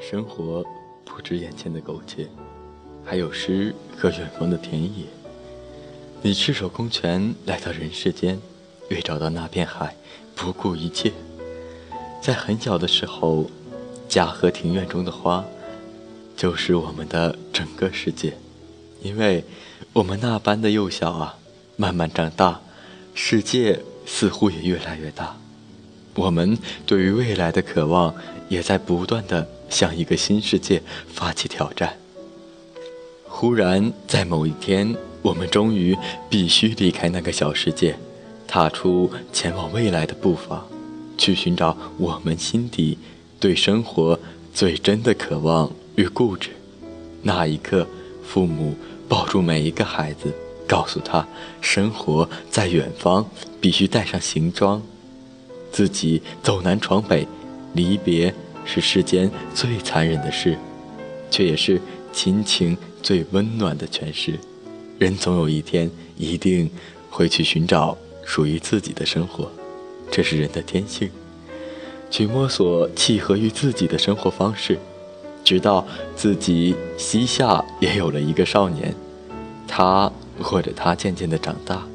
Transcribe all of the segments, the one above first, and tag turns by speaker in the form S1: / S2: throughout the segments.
S1: 生活不止眼前的苟且，还有诗和远方的田野。你赤手空拳来到人世间，为找到那片海，不顾一切。在很小的时候，家和庭院中的花，就是我们的整个世界。因为我们那般的幼小啊，慢慢长大，世界似乎也越来越大。我们对于未来的渴望，也在不断的向一个新世界发起挑战。忽然，在某一天，我们终于必须离开那个小世界，踏出前往未来的步伐，去寻找我们心底对生活最真的渴望与固执。那一刻，父母抱住每一个孩子，告诉他：生活在远方，必须带上行装。自己走南闯北，离别是世间最残忍的事，却也是亲情最温暖的诠释。人总有一天一定会去寻找属于自己的生活，这是人的天性。去摸索契合于自己的生活方式，直到自己膝下也有了一个少年，他或者他渐渐的长大。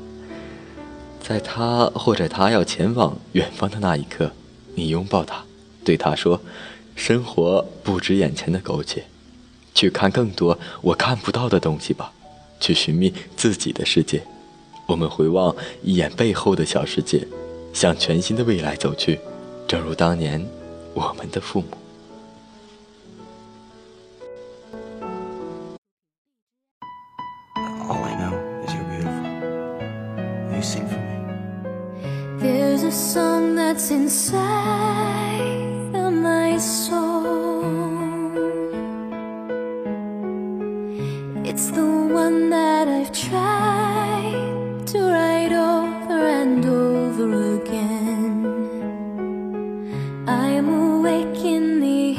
S1: 在他或者他要前往远方的那一刻，你拥抱他，对他说：“生活不止眼前的苟且，去看更多我看不到的东西吧，去寻觅自己的世界。”我们回望一眼背后的小世界，向全新的未来走去，正如当年我们的父母。
S2: A song that's inside of my soul. It's the one that I've tried to write over and over again. I'm awake in the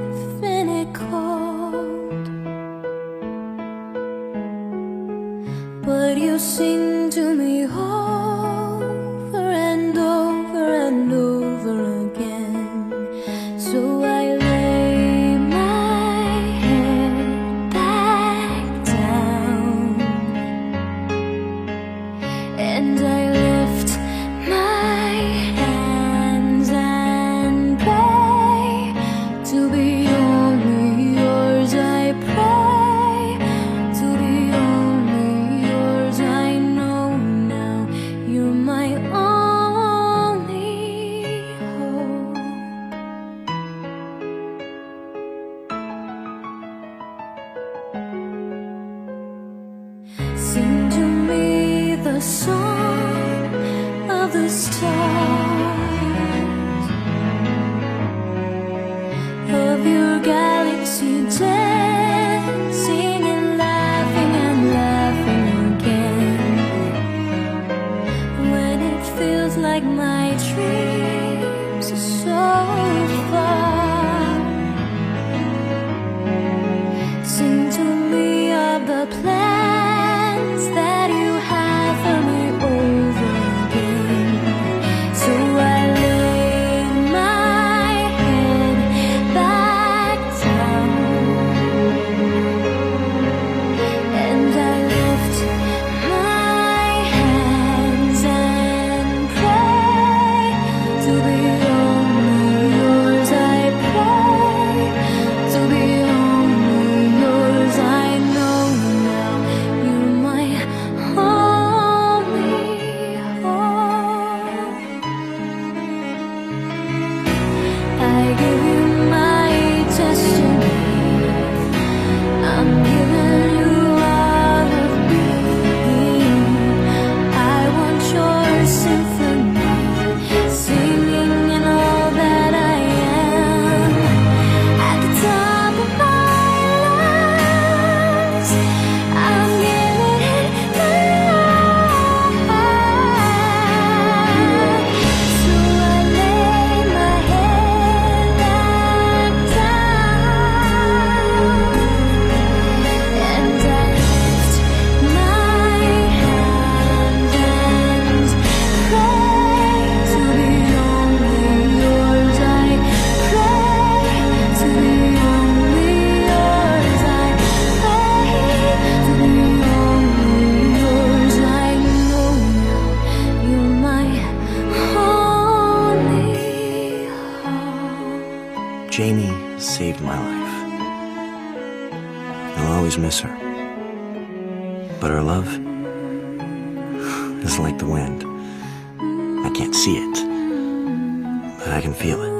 S2: infinite cold, but you sing to me. and I song of the stars. Jamie saved my life.
S3: I'll always miss her. But her love is like the wind. I can't see it, but I can feel it.